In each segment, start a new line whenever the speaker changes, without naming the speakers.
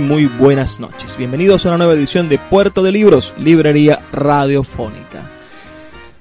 Muy, buenas noches. Bienvenidos a una nueva edición de Puerto de Libros, Librería Radiofónica.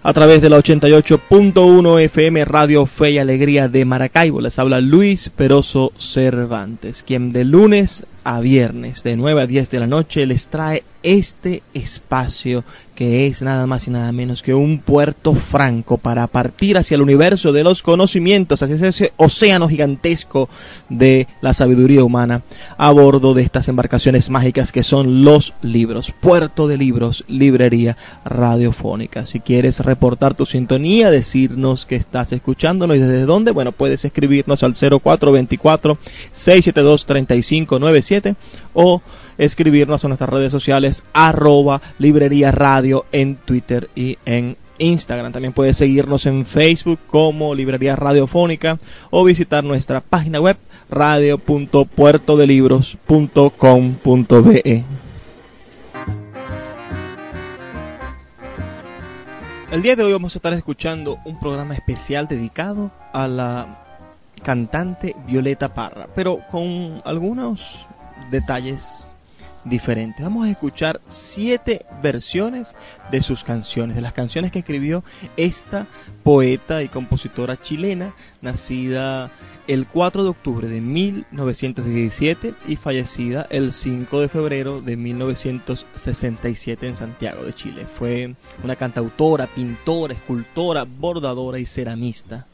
A través de la 88.1 FM Radio Fe y Alegría de Maracaibo les habla Luis Peroso Cervantes, quien de lunes a viernes de 9 a 10 de la noche les trae este espacio que es nada más y nada menos que un puerto franco para partir hacia el universo de los conocimientos, hacia ese océano gigantesco de la sabiduría humana a bordo de estas embarcaciones mágicas que son los libros. Puerto de libros, librería radiofónica. Si quieres reportar tu sintonía, decirnos que estás escuchándonos y desde dónde, bueno, puedes escribirnos al 0424 672 3597 o escribirnos a nuestras redes sociales arroba librería radio en Twitter y en Instagram. También puedes seguirnos en Facebook como Librería Radiofónica o visitar nuestra página web radio.puertodelibros.com.be. El día de hoy vamos a estar escuchando un programa especial dedicado a la cantante Violeta Parra, pero con algunos detalles diferentes. Vamos a escuchar siete versiones de sus canciones, de las canciones que escribió esta poeta y compositora chilena, nacida el 4 de octubre de 1917 y fallecida el 5 de febrero de 1967 en Santiago de Chile. Fue una cantautora, pintora, escultora, bordadora y ceramista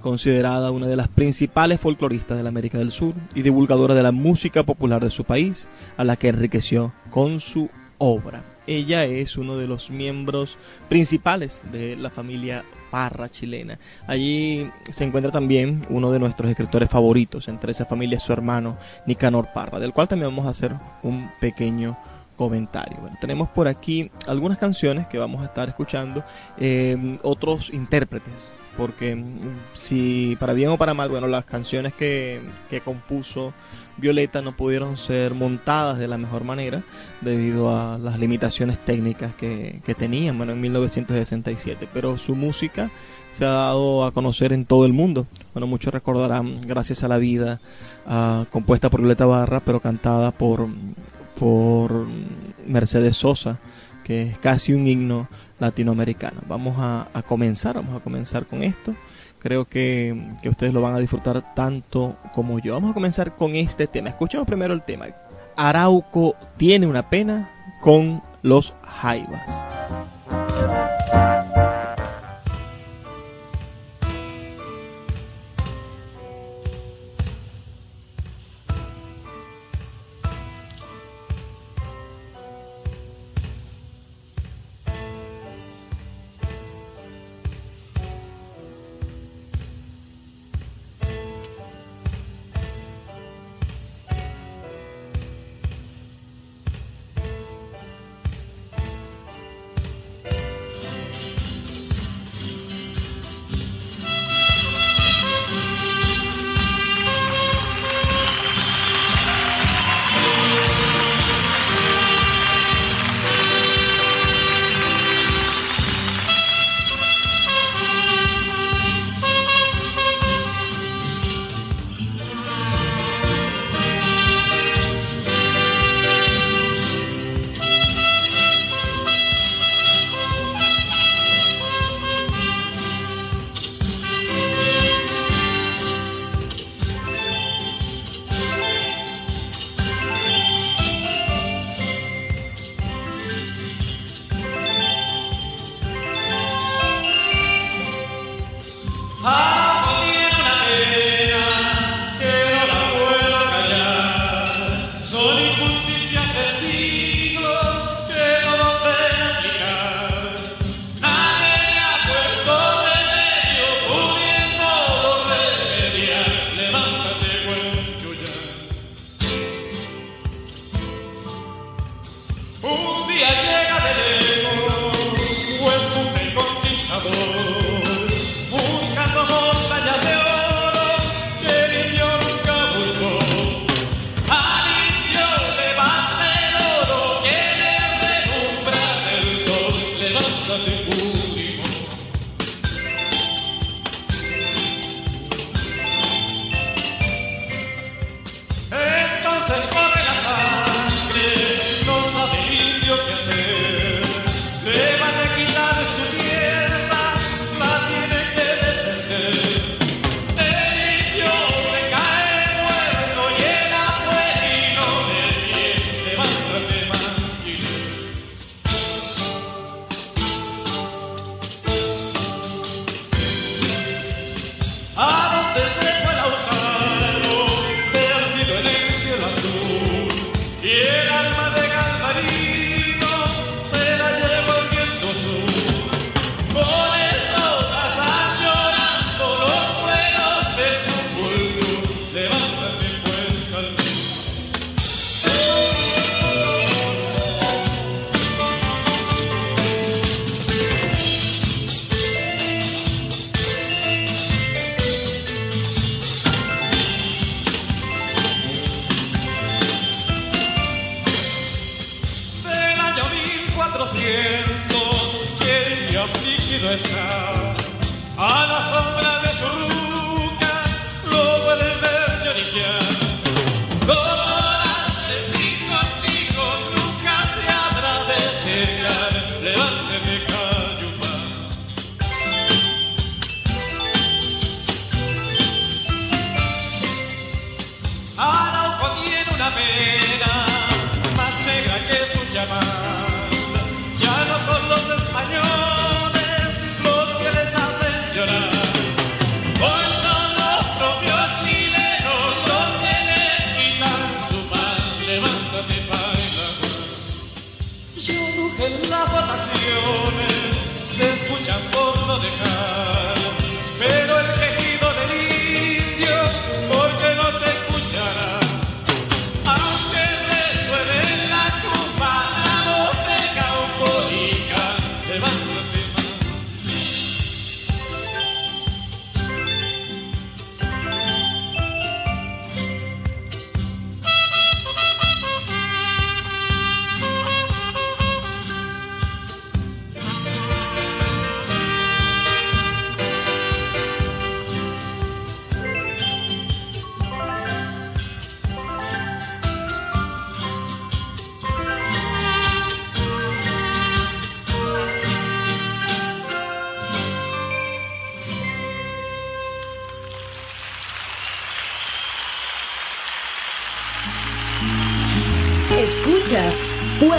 considerada una de las principales folcloristas de la América del Sur y divulgadora de la música popular de su país, a la que enriqueció con su obra. Ella es uno de los miembros principales de la familia Parra chilena. Allí se encuentra también uno de nuestros escritores favoritos, entre esa familia su hermano Nicanor Parra, del cual también vamos a hacer un pequeño comentario. tenemos por aquí algunas canciones que vamos a estar escuchando, eh, otros intérpretes porque mm, si para bien o para mal, bueno, las canciones que, compuso Violeta no pudieron ser montadas de la mejor manera debido a las limitaciones técnicas que, que tenían, bueno, en 1967, pero su música se ha dado a conocer en todo el mundo. Bueno, muchos recordarán Gracias a la Vida, ah, compuesta por Violeta Barra, pero cantada por, por Mercedes Sosa, que es casi un himno latinoamericana. Vamos a, comenzar, vamos a comenzar con esto. Creo que, que, ustedes lo van a disfrutar tanto como yo. Vamos a comenzar con este tema. Escuchemos primero el tema. Arauco tiene una pena con los jaivas.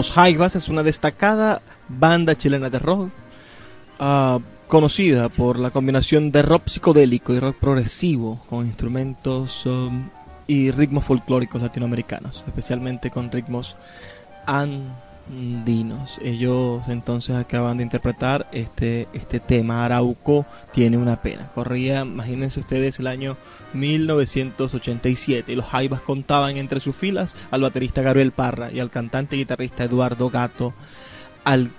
Los Jaivas es una destacada banda chilena de rock, ah, conocida por la combinación de rock psicodélico y rock progresivo con instrumentos um, y ritmos folclóricos latinoamericanos, especialmente con ritmos an Dinos. Ellos entonces acaban de interpretar este, este tema, Arauco tiene una pena. Corría, imagínense ustedes, el año 1987 y los Jaivas contaban entre sus filas al baterista Gabriel Parra y al cantante y guitarrista Eduardo Gato al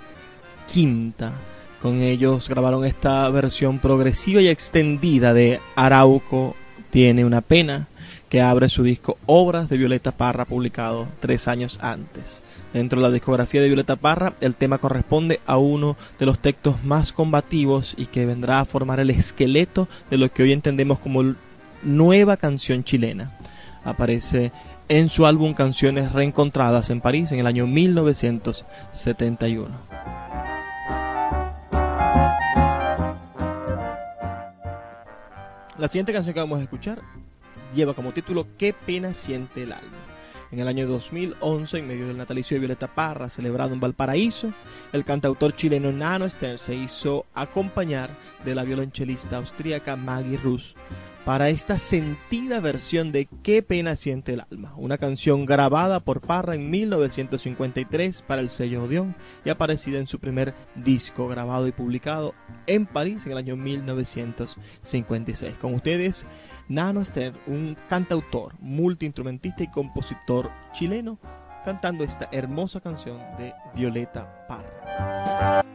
quinta. Con ellos grabaron esta versión progresiva y extendida de Arauco tiene una pena que abre su disco Obras de Violeta Parra publicado tres años antes. Dentro de la discografía de Violeta Parra, el tema corresponde a uno de los textos más combativos y que vendrá a formar el esqueleto de lo que hoy entendemos como nueva canción chilena. Aparece en su álbum Canciones Reencontradas en París en el año 1971. La siguiente canción que vamos a escuchar lleva como título ¿Qué pena siente el alma? En el año 2011, en medio del natalicio de Violeta Parra, celebrado en Valparaíso, el cantautor chileno Nano Stern se hizo acompañar de la violonchelista austríaca Maggie Rus para esta sentida versión de Qué pena siente el alma, una canción grabada por Parra en 1953 para el sello Odeon y aparecida en su primer disco grabado y publicado en París en el año 1956. Con ustedes, Nano Stern, un cantautor, multiinstrumentista y compositor chileno, cantando esta hermosa canción de Violeta Parra.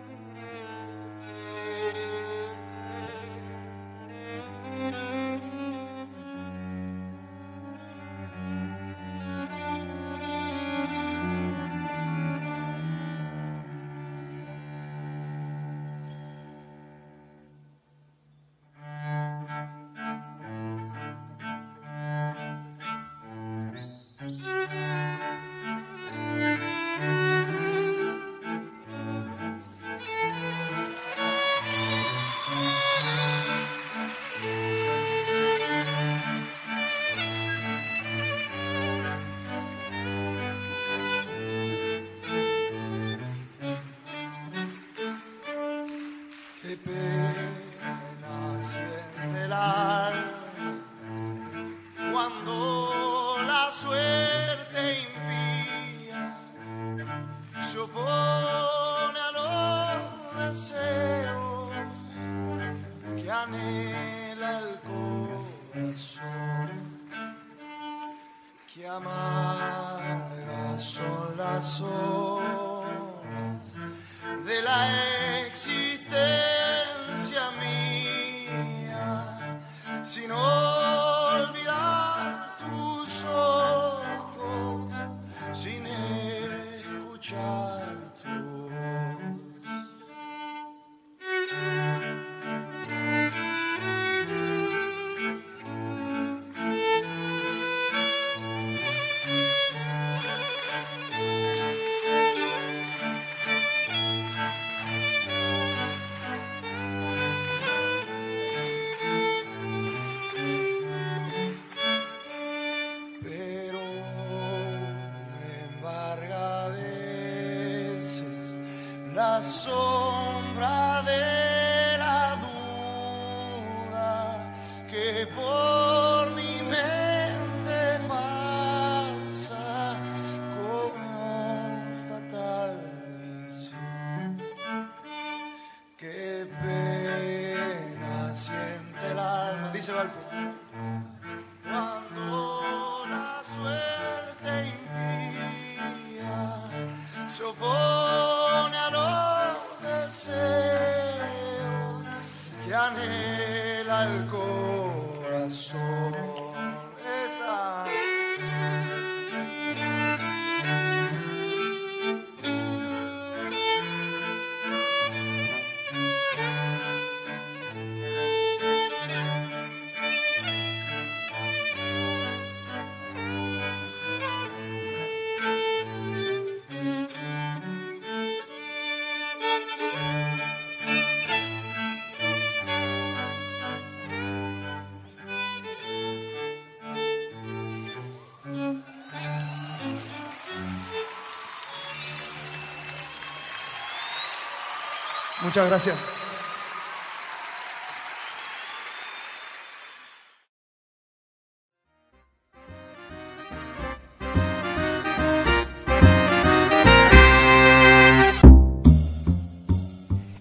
Muchas gracias.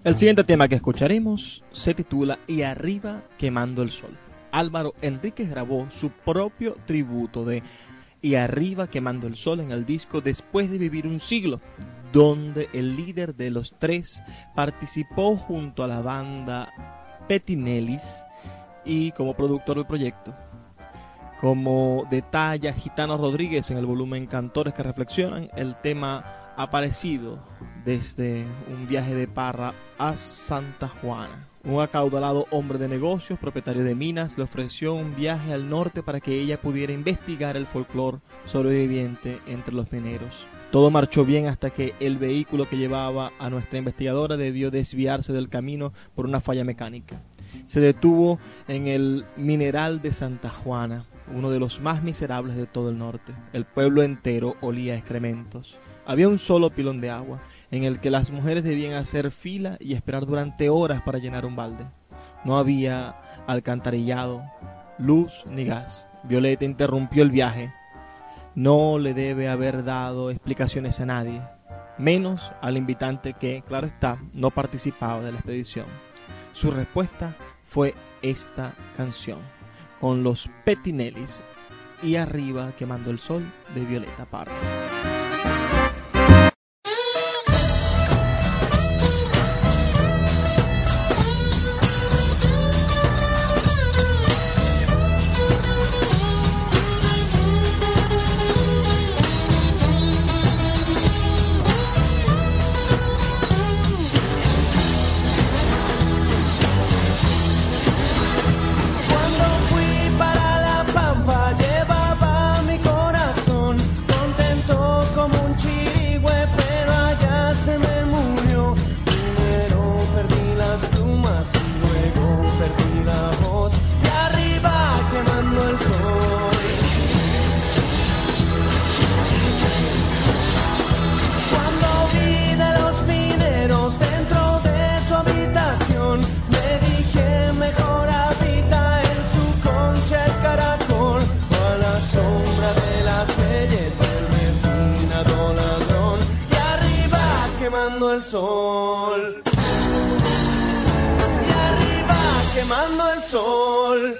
El siguiente tema que escucharemos se titula Y arriba quemando el sol. Álvaro Enríquez grabó su propio tributo de y arriba quemando el sol en el disco Después de vivir un siglo, donde el líder de los tres participó junto a la banda Petinellis y como productor del proyecto. Como detalla Gitano Rodríguez en el volumen Cantores que reflexionan, el tema
aparecido desde un viaje de Parra a Santa Juana. Un acaudalado hombre de negocios, propietario de minas, le ofreció un viaje al norte para que ella pudiera investigar el folclore sobreviviente entre los mineros. Todo marchó bien hasta que el vehículo que llevaba a nuestra investigadora debió desviarse del camino por una falla mecánica. Se detuvo en el mineral de Santa Juana, uno de los más miserables de todo el norte. El pueblo entero olía a excrementos. Había un solo pilón de agua, en el que las mujeres debían hacer fila y esperar durante horas para llenar un balde. No había alcantarillado, luz ni gas. Violeta interrumpió el viaje. No le debe haber dado explicaciones a nadie, menos al invitante que, claro está, no participaba de la expedición. Su respuesta fue esta canción, con los Petinellis y arriba quemando el sol de Violeta Parra. el sol. Y arriba quemando el sol.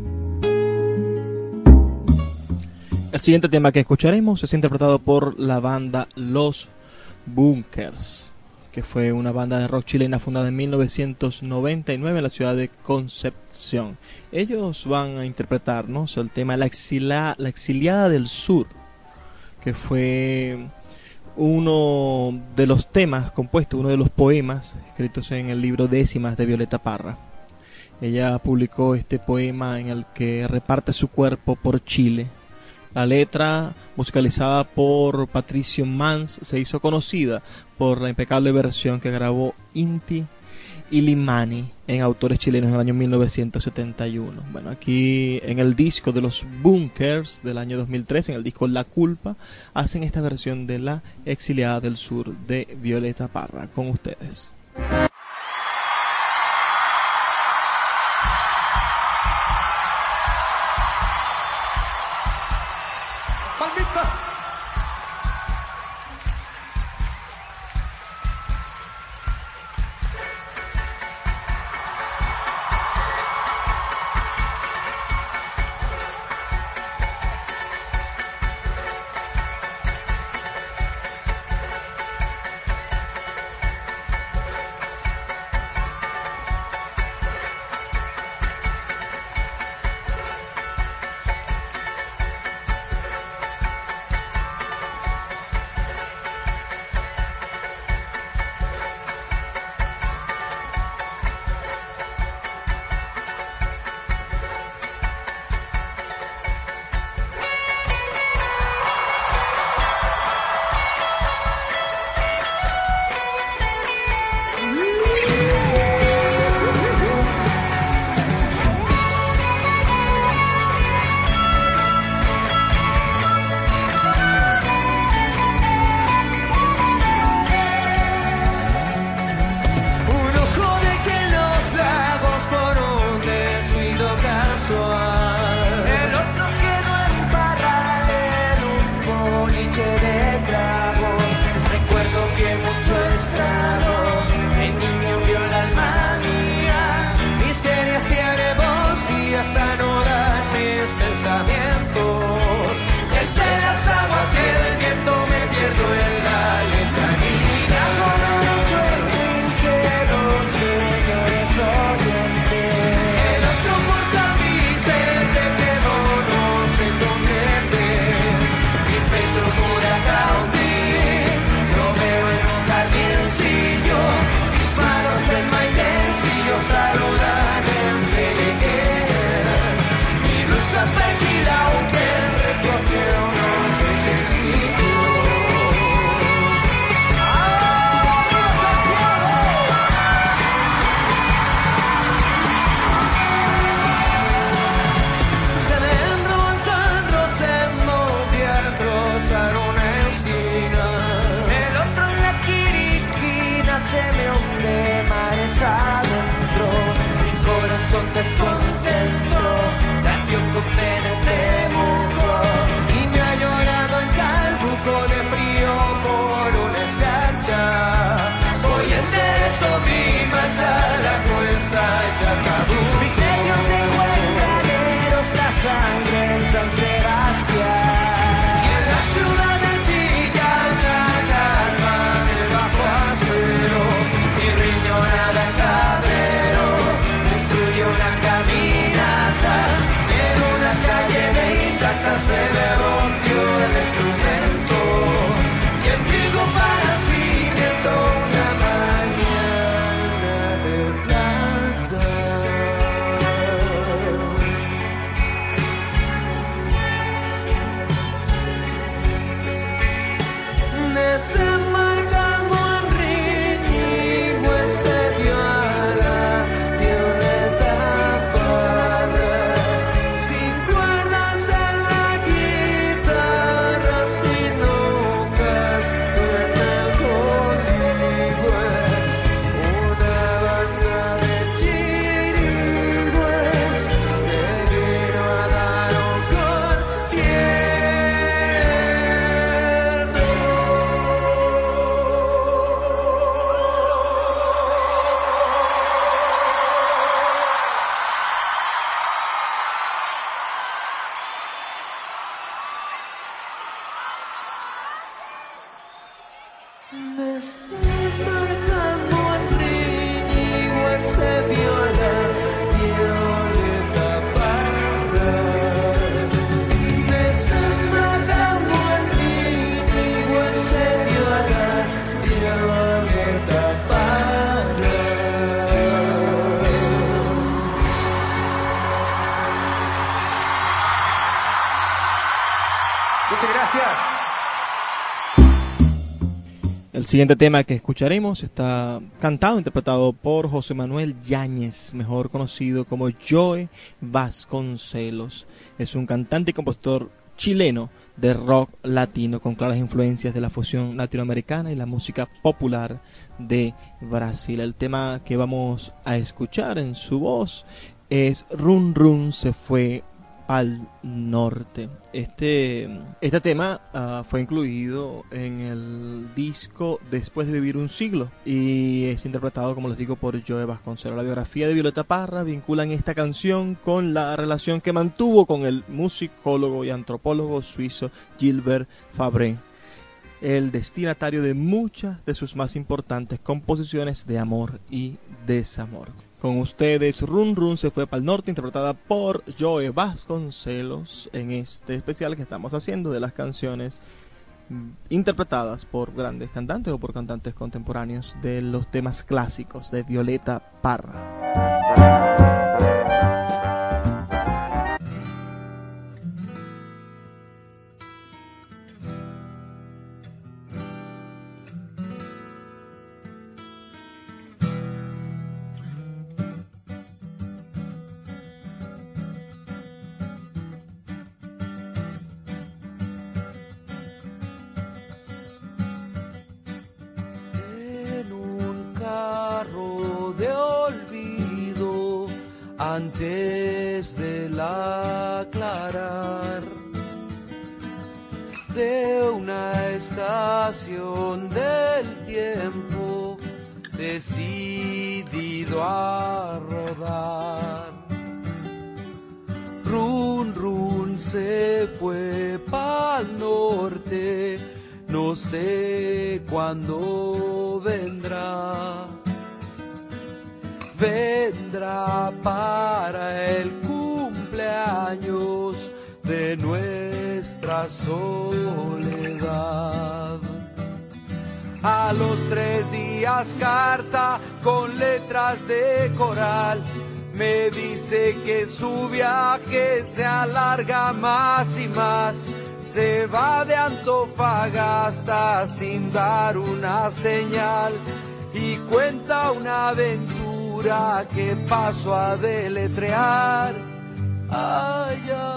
El siguiente tema que escucharemos es interpretado por la banda Los Bunkers, que fue una banda de rock chilena fundada en 1999 en la ciudad de Concepción. Ellos van a interpretarnos el tema la, Exiliada del Sur, que fue uno de los temas compuestos, uno de los poemas escritos en el libro Décimas de Violeta Parra. Ella publicó este poema en el que reparte su cuerpo por Chile la letra, musicalizada por Patricio Mans, se hizo conocida por la impecable versión que grabó Inti y Limani en autores chilenos en el año 1971. Bueno, aquí en el disco de los Bunkers del año 2003, en el disco La Culpa, hacen esta versión de La Exiliada del Sur de Violeta Parra. Con ustedes.
Siguiente tema que escucharemos está cantado, interpretado por José Manuel Yáñez, mejor conocido como Joe Vasconcelos. Es un cantante y compositor chileno de rock latino con claras influencias de la fusión latinoamericana y la música popular de Brasil. El tema que vamos a escuchar en su voz es Run Run se fue al norte. Este, este tema ah, fue incluido en el disco Después de vivir un siglo y es interpretado, como les digo, por Joe Vasconcelos. La biografía de Violeta Parra vinculan esta canción con la relación que mantuvo con el musicólogo y antropólogo suizo Gilbert Fabre el destinatario de muchas de sus más importantes composiciones de amor y desamor. Con ustedes, Run Run se fue para el norte, interpretada por Joe Vasconcelos en este especial que estamos haciendo de las canciones mm, interpretadas por grandes cantantes o por cantantes contemporáneos de los temas clásicos de Violeta Parra.
Run, run se fue pa'l norte, no sé cuándo vendrá. Vendrá para el cumpleaños de nuestra soledad. A los tres días carta con letras de coral me dice que su viaje se alarga más y más. Se va de Antofagasta sin dar una señal y cuenta una aventura que paso a deletrear. Ay, ay,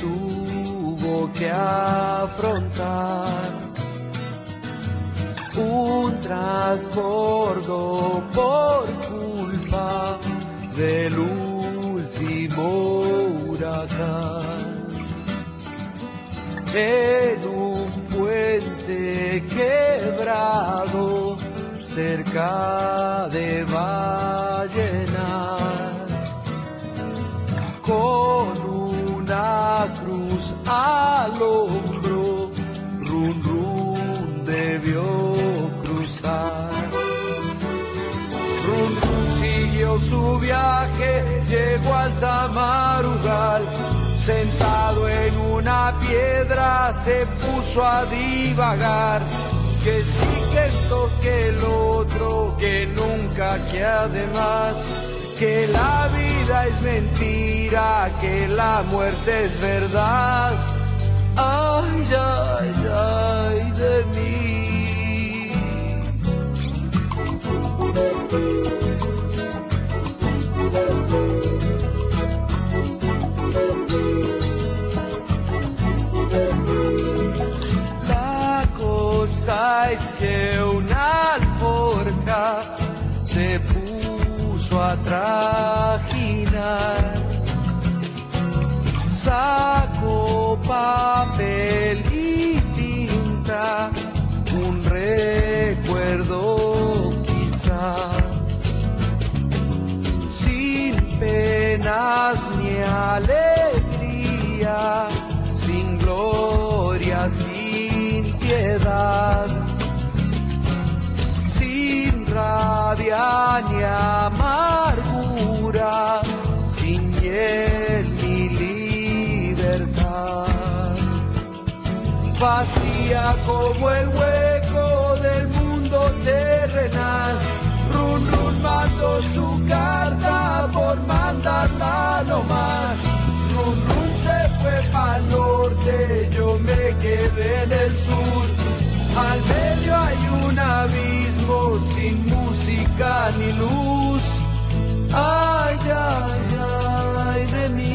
tuvo que afrontar un transbordo por culpa del último huracán. En un puente quebrado cerca de Vallenar, con una cruz al hombro, run run debió siguió su viaje, llegó al Tamarugal, sentado en una piedra se puso a divagar. Que sí, que esto, que el otro, que nunca, que además, que la vida es mentira, que la muerte es verdad. Ay, ay, ay de mí. La cosa es que una alforja se puso a saco papel y tinta, un recuerdo quizá, sin penas ni alegría, sin gloria, sin piedad, sin rabia ni amargura, ni libertad. Vacía como el hueco del mundo terrenal. Run Run mandó su carta por mandarla nomás. Run Run se fue al norte, yo me quedé en el sur. Al medio hay un abismo sin música ni luz. Ay, ay, ay de mí.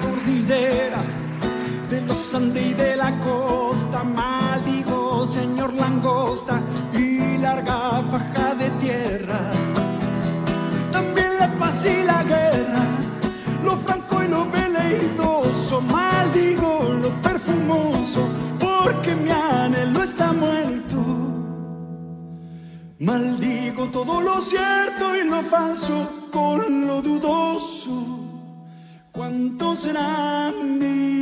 Cordillera de los Andes y de la costa. Maldigo, señor langosta, y larga faja de tierra también la paz y la guerra, lo franco y lo veleidoso, maldigo lo perfumoso, porque mi anhelo está muerto. Maldigo todo lo cierto y lo falso con lo dudoso. ¿Cuánto será mi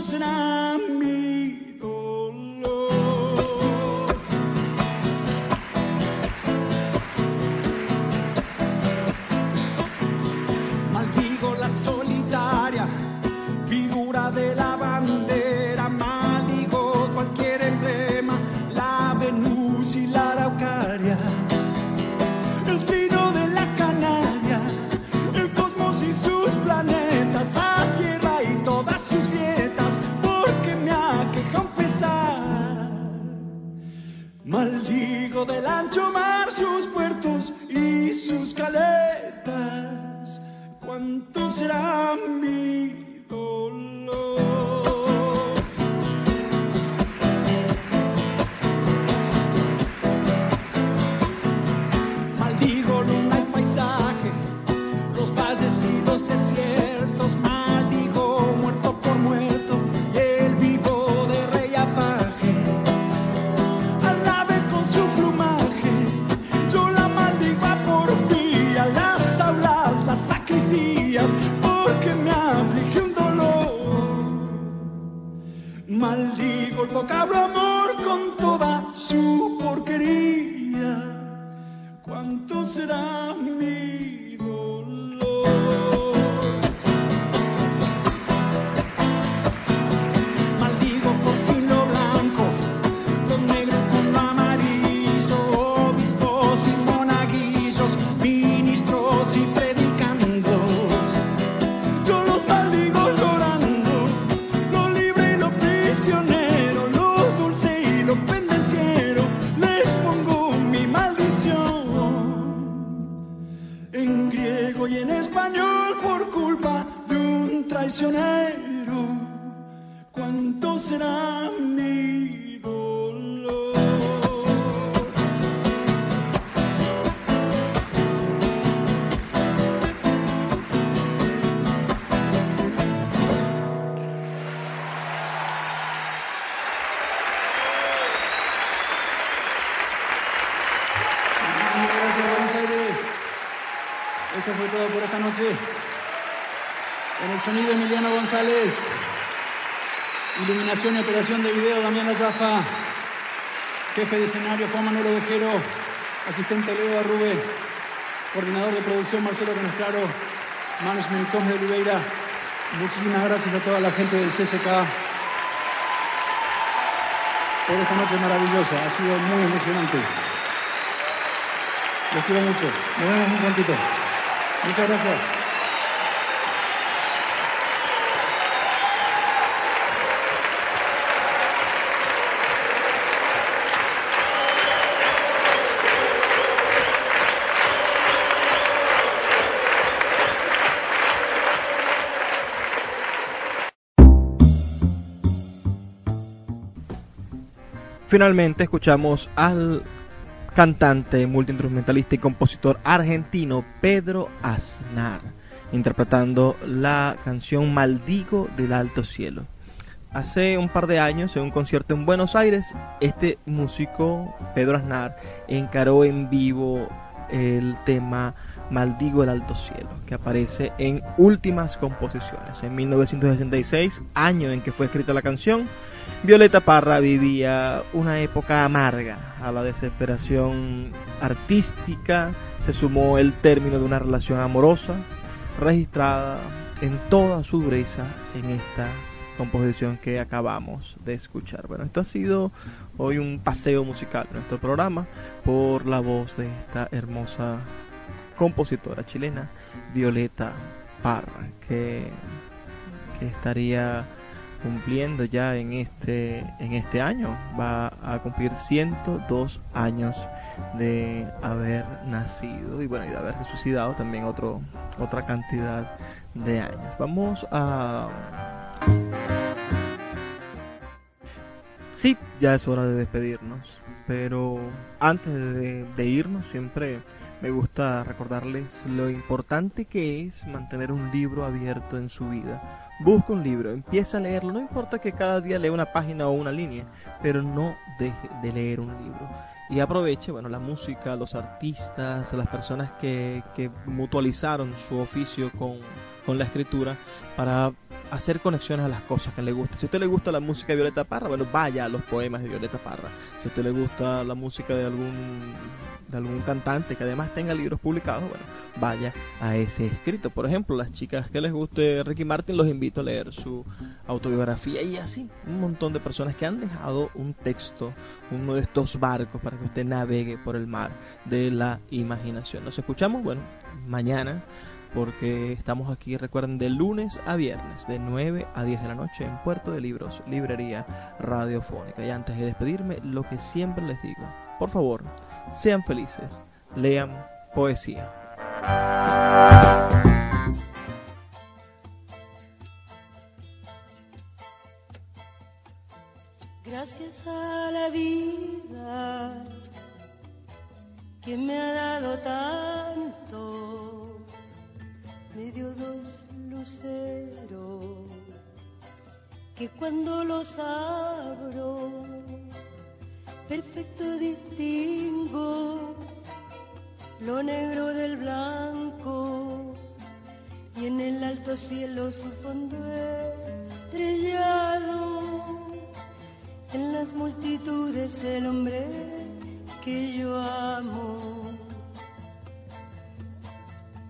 ¿cuánto será mi
sonido, Emiliano González. Iluminación y operación de video, Damián Ayafa. Jefe de escenario, Juan Manuel Ovejero. Asistente, Leo Arrube. Coordinador de producción, Marcelo Canestraro. Management, Cosme de Oliveira. Muchísimas gracias a toda la gente del CSK por esta noche maravillosa. Ha sido muy emocionante. Los quiero mucho. Nos vemos muy prontito. Muchas gracias.
Finalmente escuchamos al cantante, multiinstrumentalista y compositor argentino Pedro Aznar interpretando la canción Maldigo del Alto Cielo. Hace un par de años, en un concierto en Buenos Aires, este músico, Pedro Aznar, encaró en vivo el tema Maldigo el Alto Cielo, que aparece en últimas composiciones. En 1966, año en que fue escrita la canción, Violeta Parra vivía una época amarga a la desesperación artística, se sumó el término de una relación amorosa registrada en toda su dureza en esta composición que acabamos de escuchar. Bueno, esto ha sido hoy un paseo musical nuestro programa por la voz de esta hermosa compositora chilena, Violeta Parra, que, que estaría cumpliendo ya en este en este año. Va a cumplir 102 años de haber nacido y bueno y de haberse suicidado también otro otra cantidad de años. Vamos a sí ya es hora de despedirnos pero antes de, de irnos siempre me gusta recordarles lo importante que es mantener un libro abierto en su vida. Busca un libro, empieza a leerlo, no importa que cada día lea una página o una línea, pero no deje de leer un libro. Y aproveche, bueno, la música, los artistas, las personas que, que mutualizaron su oficio con, con la escritura para hacer conexiones a las cosas que le gusta. Si a usted le gusta la música de Violeta Parra, bueno, vaya a los poemas de Violeta Parra. Si a usted le gusta la música de algún de algún cantante que además tenga libros publicados, bueno, vaya a ese escrito. Por ejemplo, las chicas que les guste Ricky Martin, los invito a leer su autobiografía y así, un montón de personas que han dejado un texto, uno de estos barcos para que usted navegue por el mar de la imaginación. Nos escuchamos, bueno, mañana porque estamos aquí, recuerden, de lunes a viernes, de 9 a 10 de la noche en Puerto de Libros, Librería Radiofónica. Y antes de despedirme, lo que siempre les digo, por favor, sean felices, lean poesía.
Gracias a la vida que me ha dado tanto dio dos luceros que cuando los abro perfecto distingo lo negro del blanco. Y en el alto cielo su fondo estrellado en las multitudes el hombre que yo amo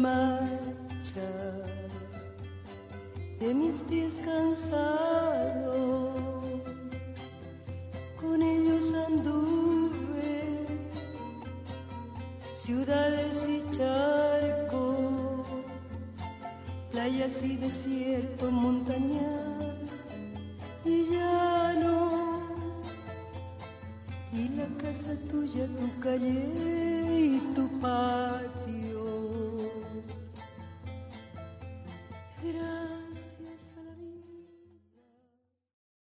marcha de mis pies cansados, con ellos anduve ciudades y charcos, playas y desierto, montañas y llano, y la casa tuya, tu calle y tu paz